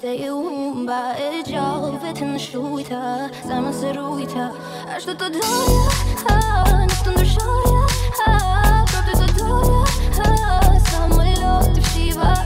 постою умба Эджал в этом шуйта, сама сыруйта А что-то дорого, не стунду шоя Правда то дорого, самолет в шива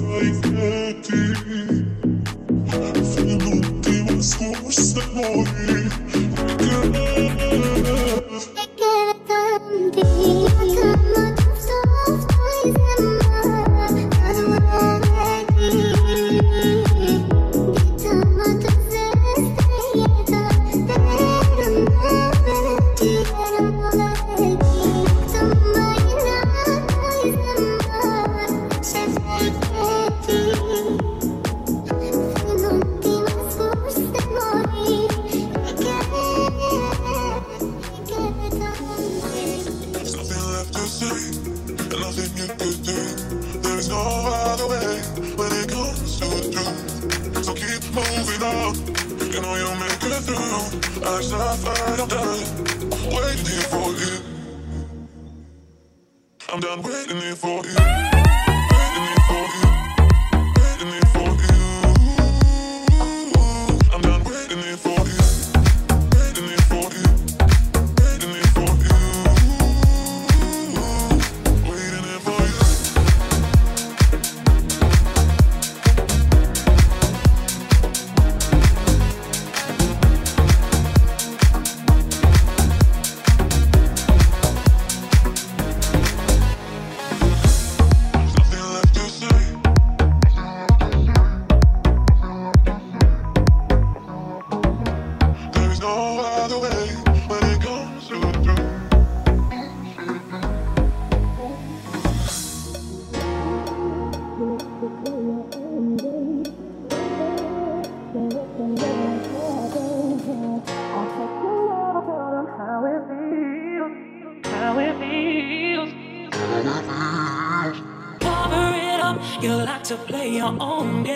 life. your own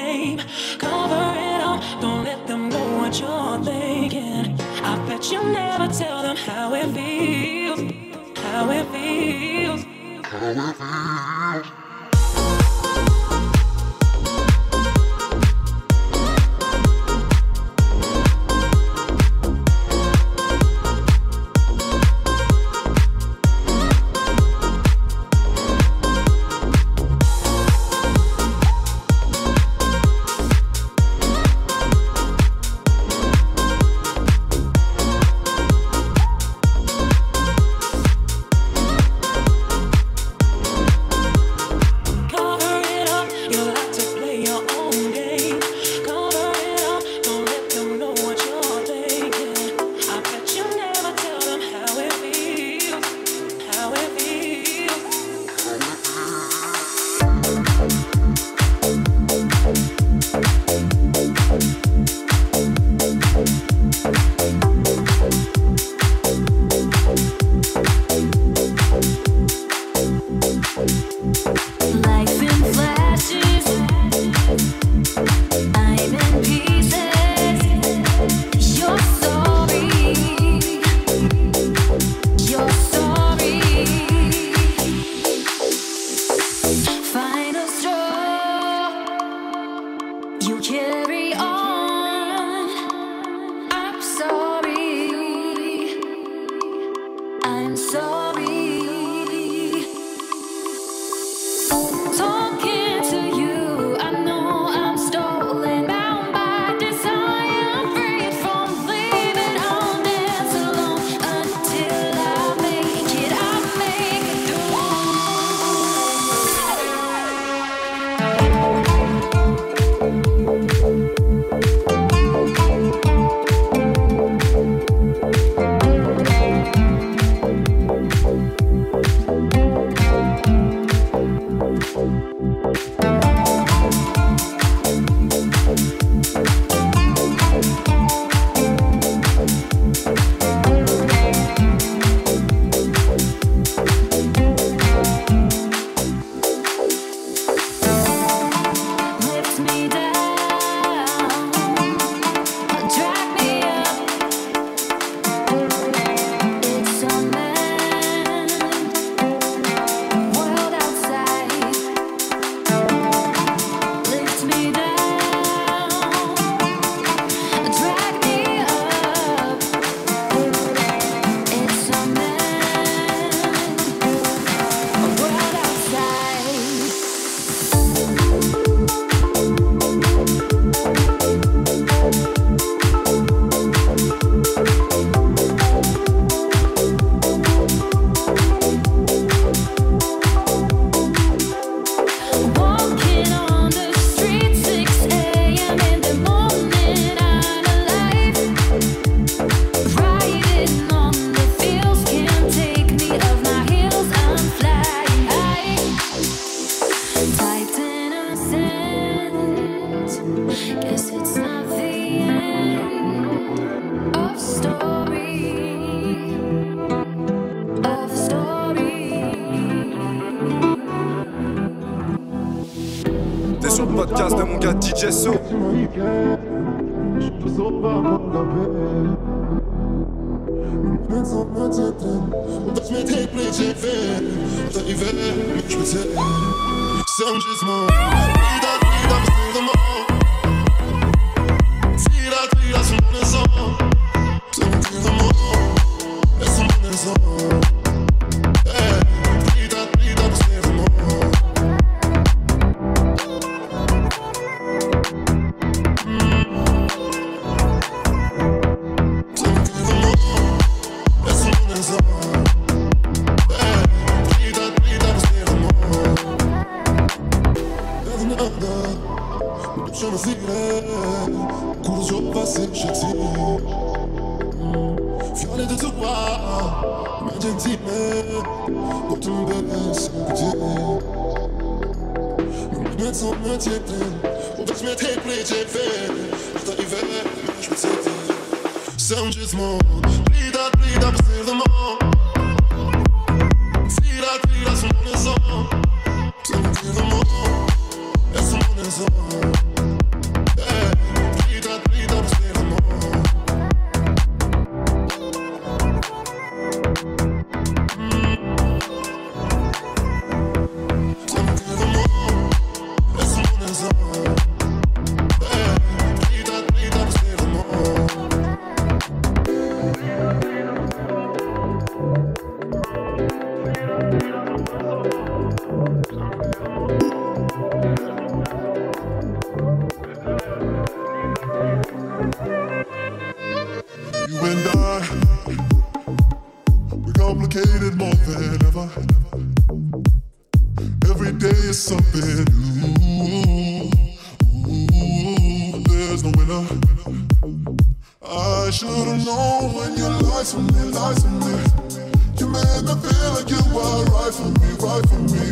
I should've known when you lied to me, lied to me. You made me feel like you were right for me, right for me.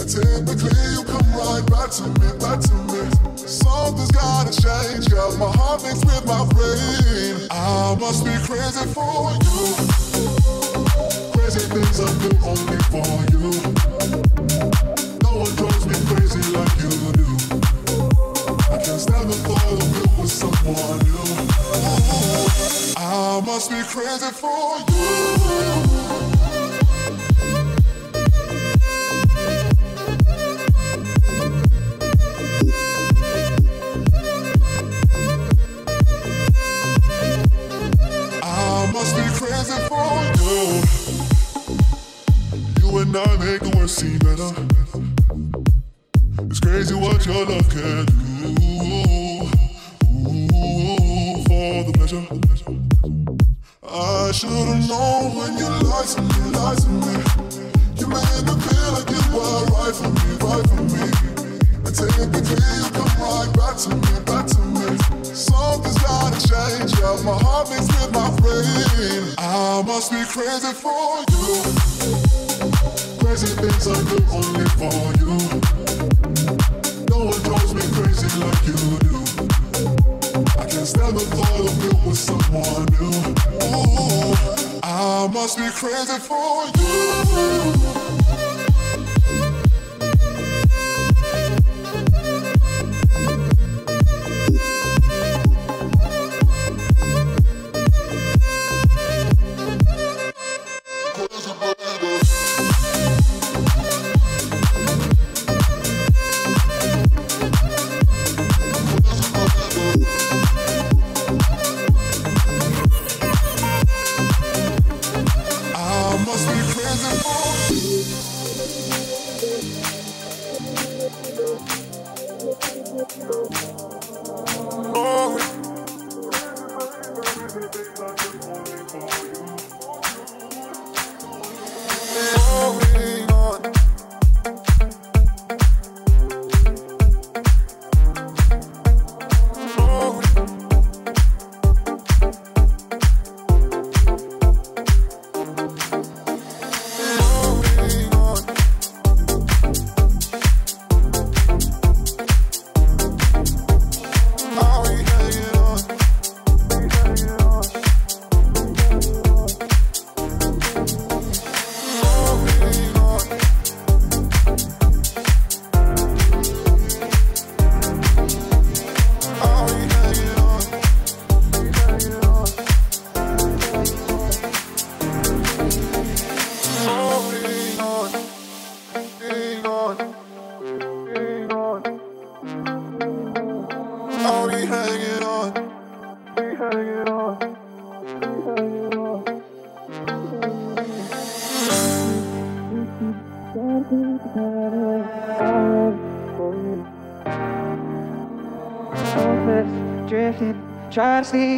And typically you come right back to me, back to me. Something's gotta change, yeah. My heart mixed with my brain. I must be crazy for you. Crazy things I do only for you. No one drives me crazy like you do. I can't stand the thought of you with someone new. I must be crazy for you. I must be crazy for you. You and I make the worst seem better. It's crazy what your love can do. Ooh, for the pleasure. I should've known when you lied to me, lied to me. You made me feel like you were right for me, right for me. And typically you come right back to me, back to me. Something's gotta change, yeah. My heart mixed with my brain. I must be crazy for you. Crazy things I do only for you. No one drives me crazy like you do. Stand the thought of you with someone new. Ooh, I must be crazy for you.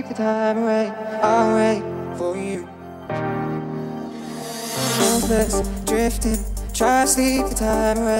keep the time away, alright for you. Hopeless, drifting, try to sleep the time away.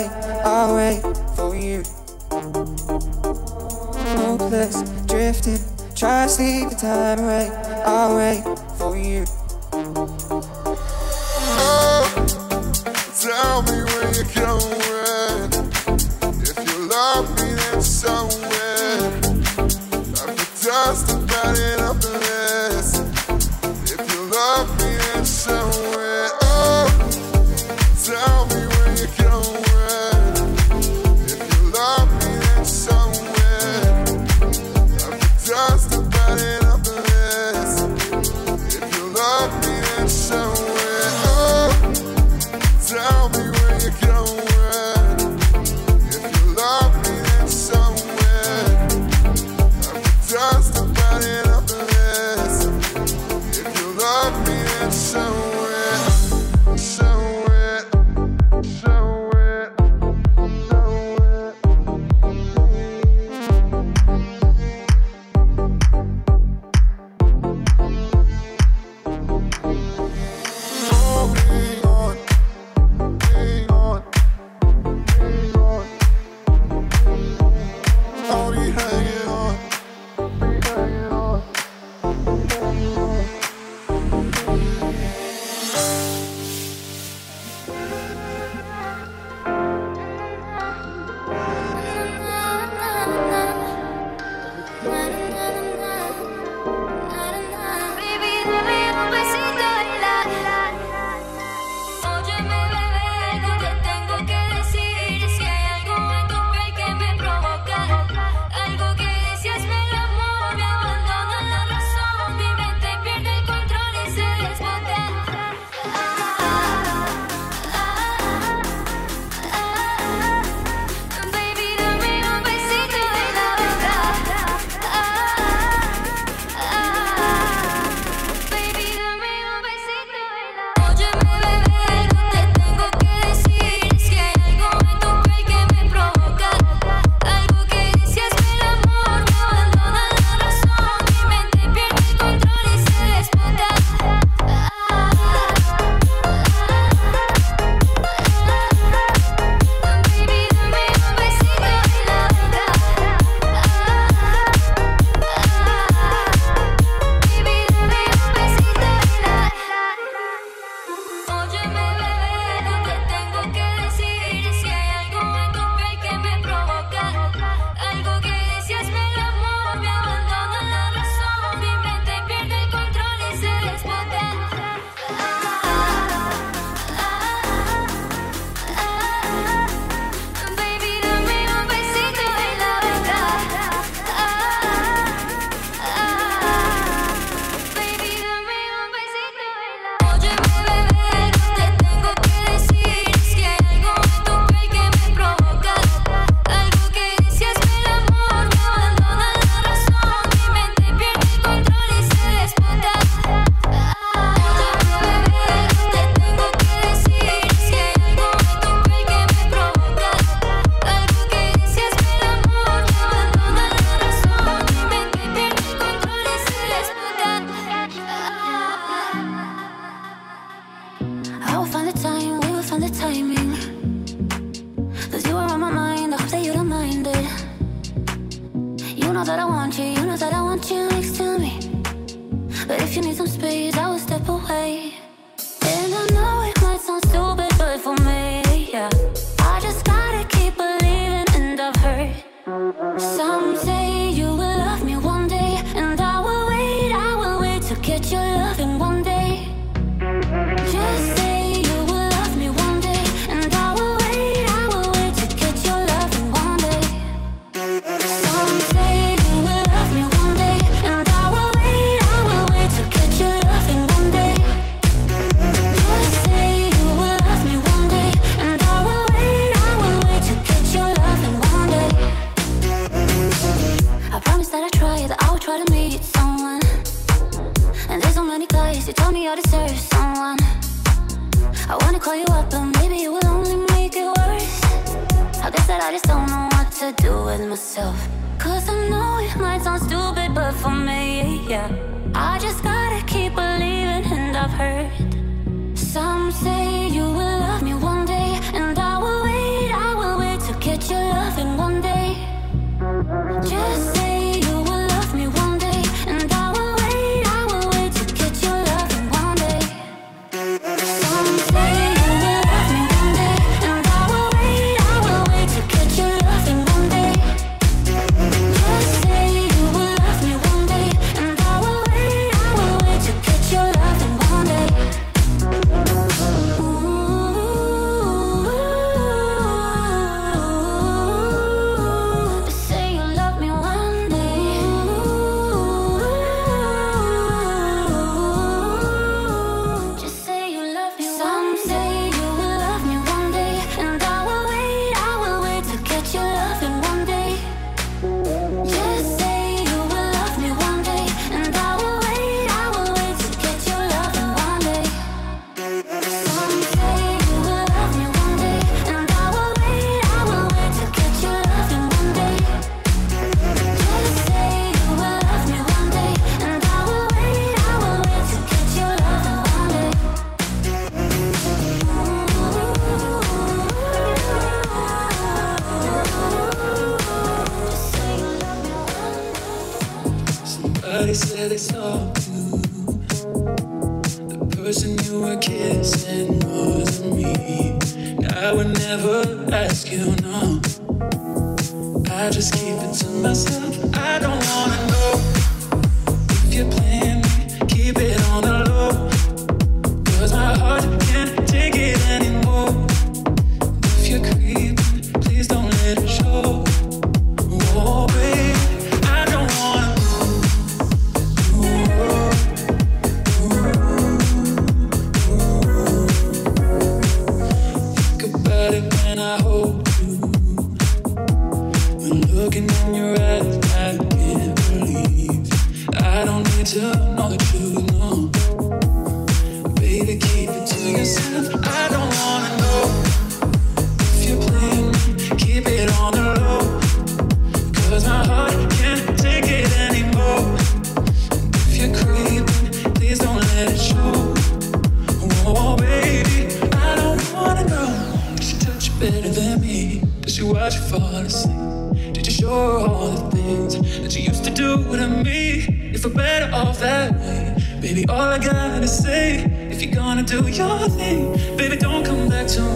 and do your thing. Baby, don't come back to me.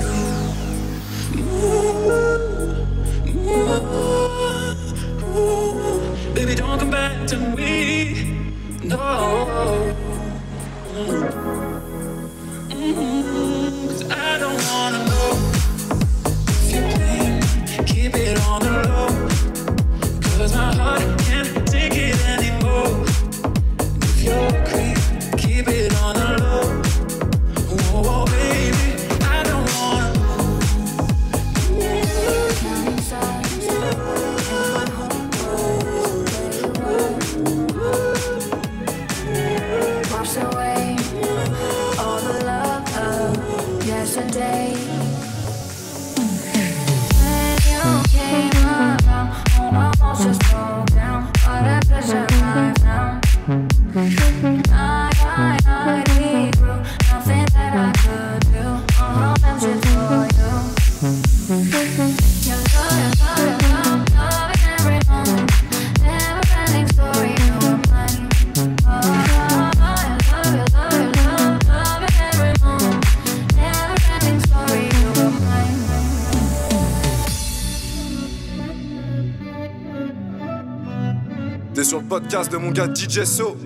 Ooh, ooh, ooh. Baby, don't come back to me. No. Podcast de mon gars DJ So.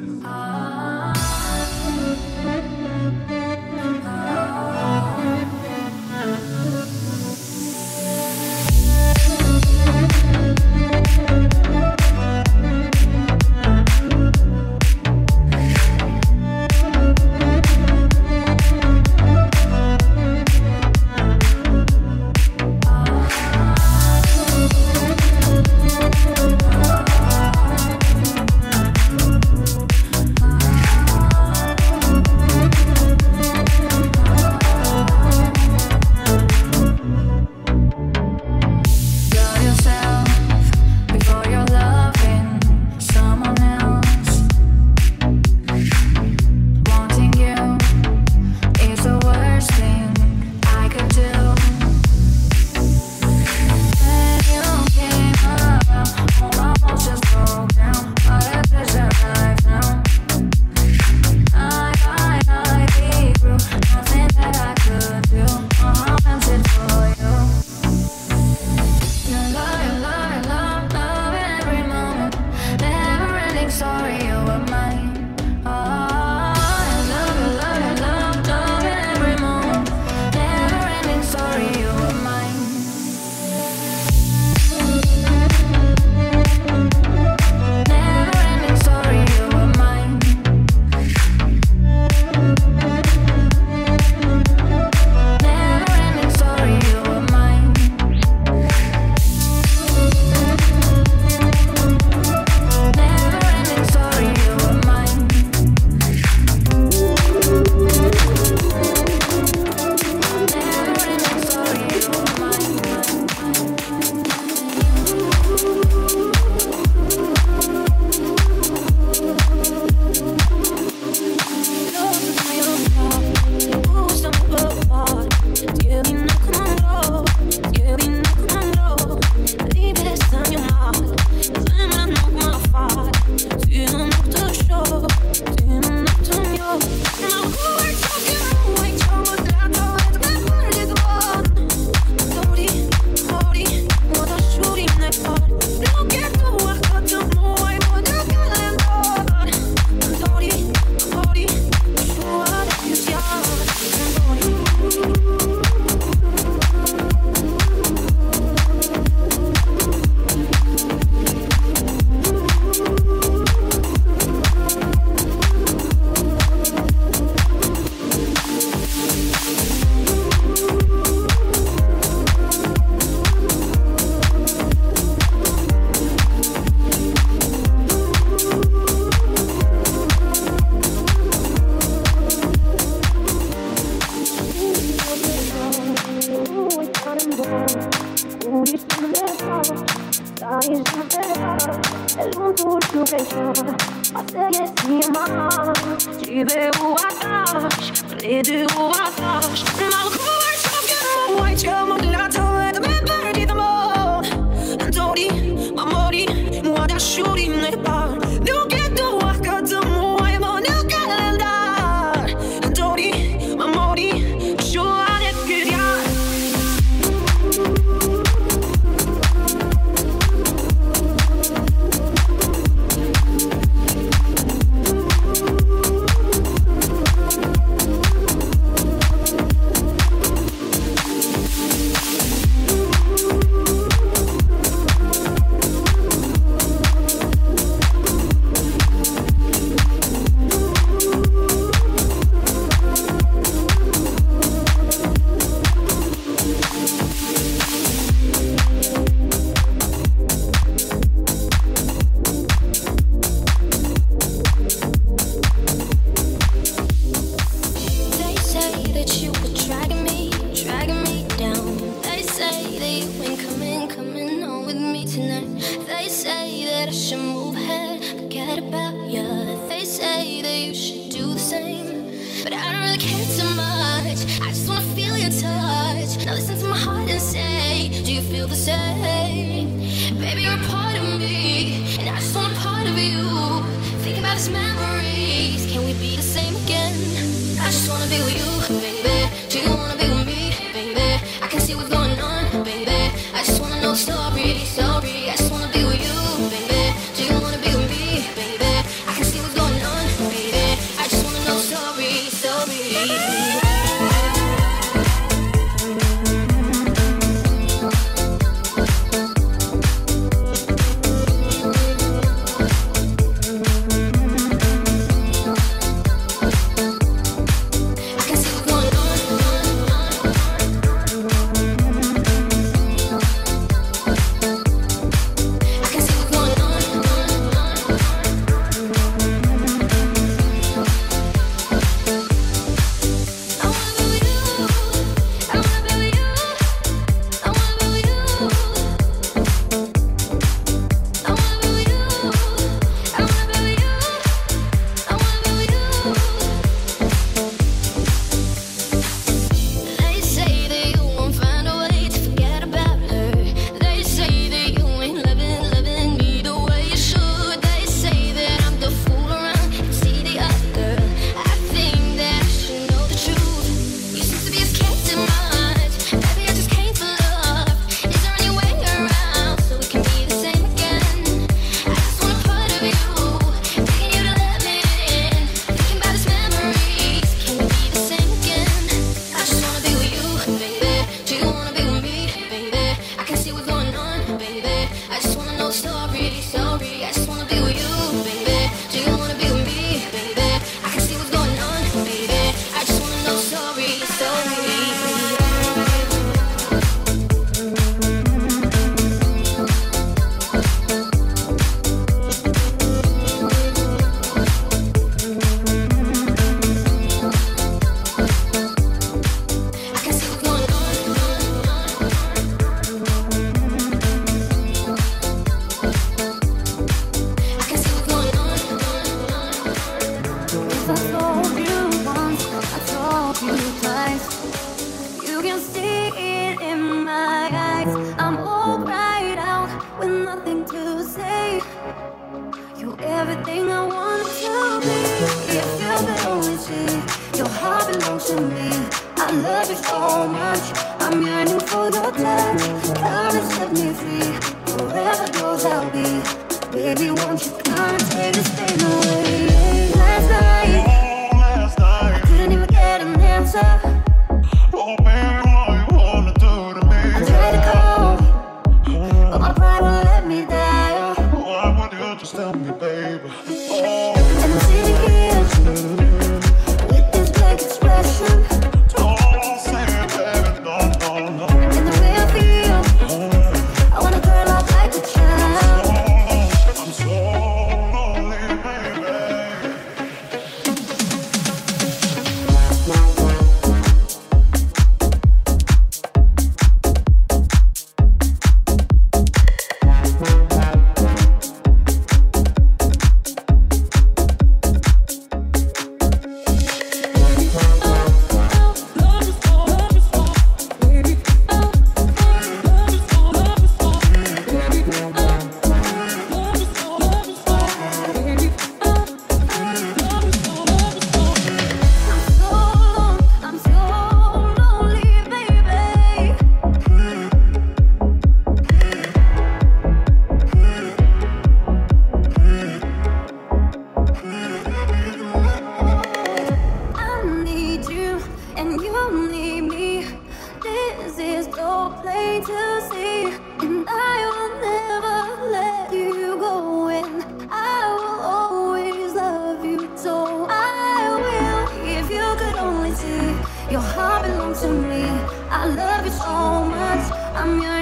I should move ahead, forget about ya. They say that you should do the same, but I don't really care too much. I just wanna feel your touch. Now listen to my heart and say, Do you feel the same? Baby, you're a part of me, and I just want a part of you. Think about these memories, can we be the same again? I just wanna be with you, baby. Do you wanna be with me, baby? I can see what's going on. romero.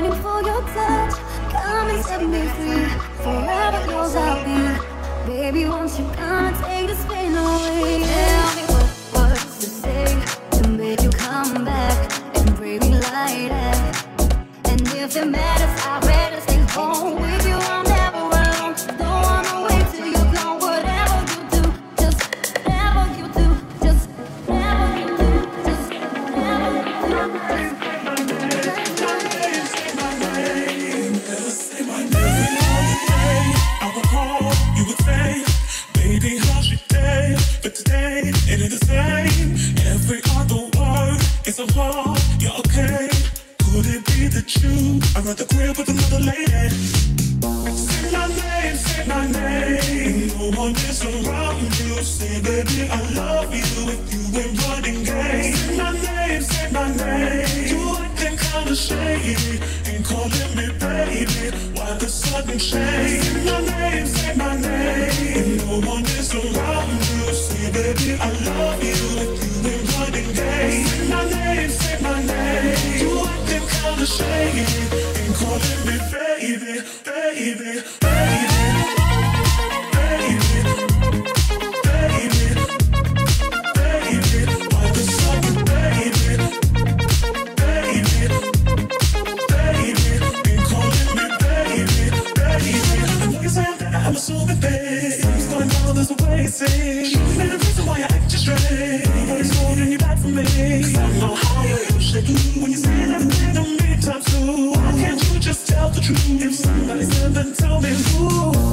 yearning for your touch. Come and set me free. Forever yours I'll be. Baby, won't you come and take this pain away? Tell me what words to say to make you come back and bring me light. And if it matters, I'd rather stay home with you. I'm one is around you. Say, baby, I love you if you ain't running game. Say my name, say my name. You acting kinda shady and calling me baby. Why the sudden change? Say my name, say my name. If no one is around you. Say, baby, I love you if you ain't running game. Say my name, say my name. You acting kinda shady and calling me baby. I'm so pain. Something's going on, there's a way it seems. And the reason why I act just strange. But it's holding you back from me. Cause I know how it usually do. When you say that thing to me times two. Why can't you just tell the truth? If somebody's in, told me who.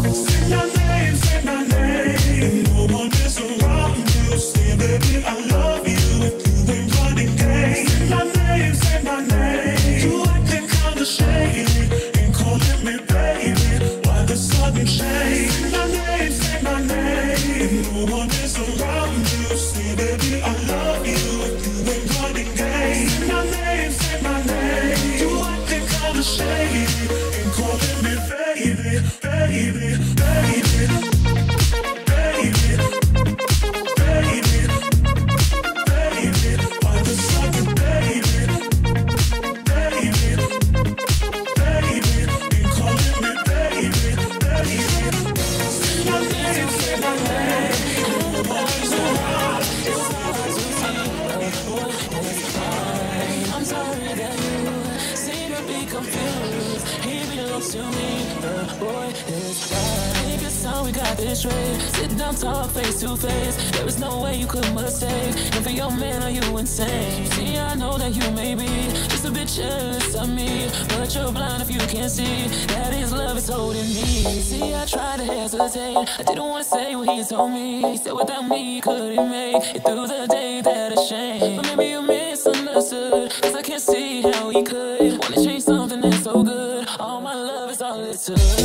we couldn't make it through the day that I shame. But maybe you misunderstood, cause I can't see how we could. Wanna change something that's so good. All my love is all it took.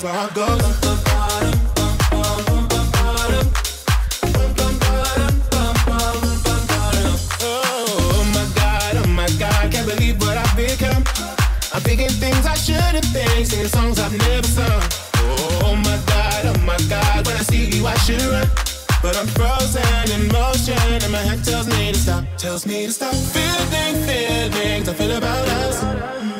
that's where I go. Oh oh I'm thinking things I shouldn't think, singing songs I've never sung. Oh my god, oh my god, when I see you I should run. But I'm frozen in motion and my head tells me to stop, tells me to stop. Feeling things I feel about us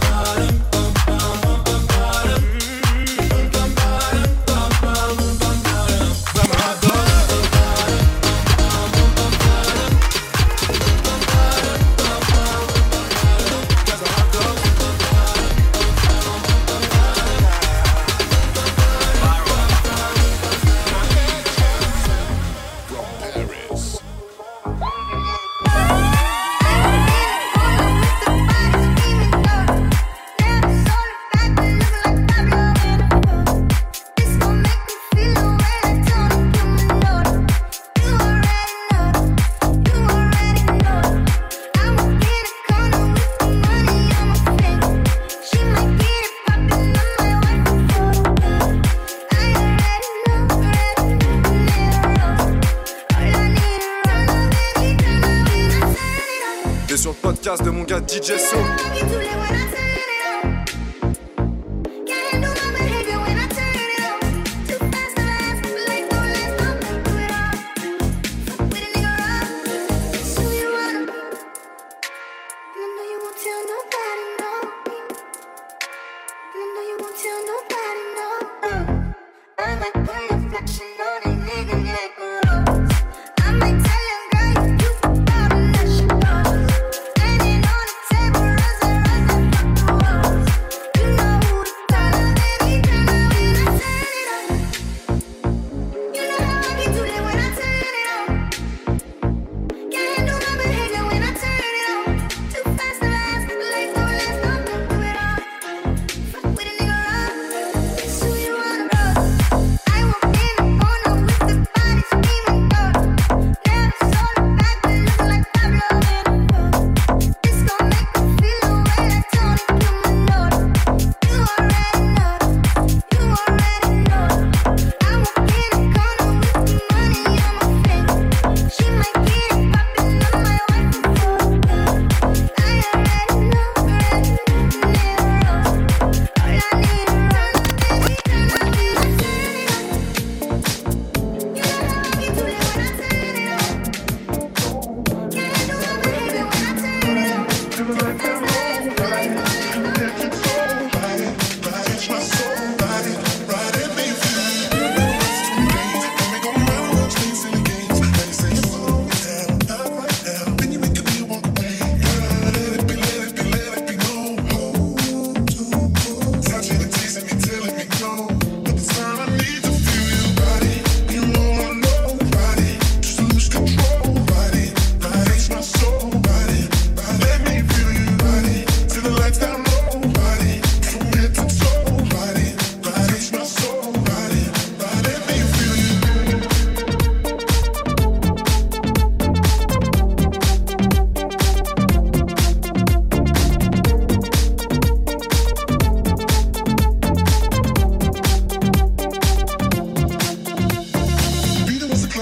DJ so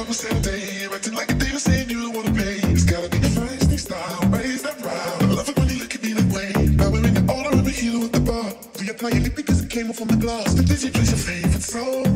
every single day. Acting like a diva saying you don't wanna pay. It's gotta be the first thing style, raise that round. I love it when you look at me that way. Now we're in the order of a hero at the bar. We apply your lip because it came off on the glass. But did you place your favorite song?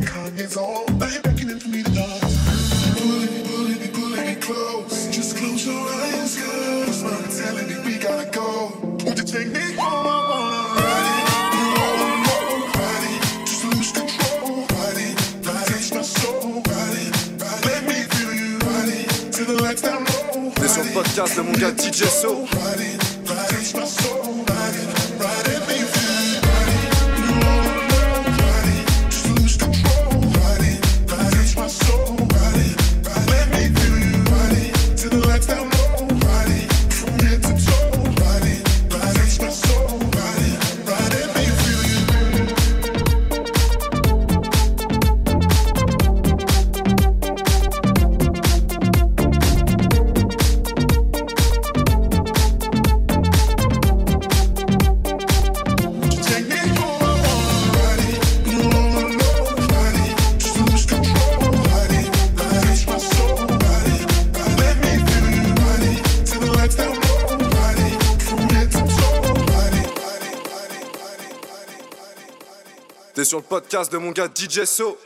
podcast de mon gars DJ So. sur le podcast de mon gars DJ So.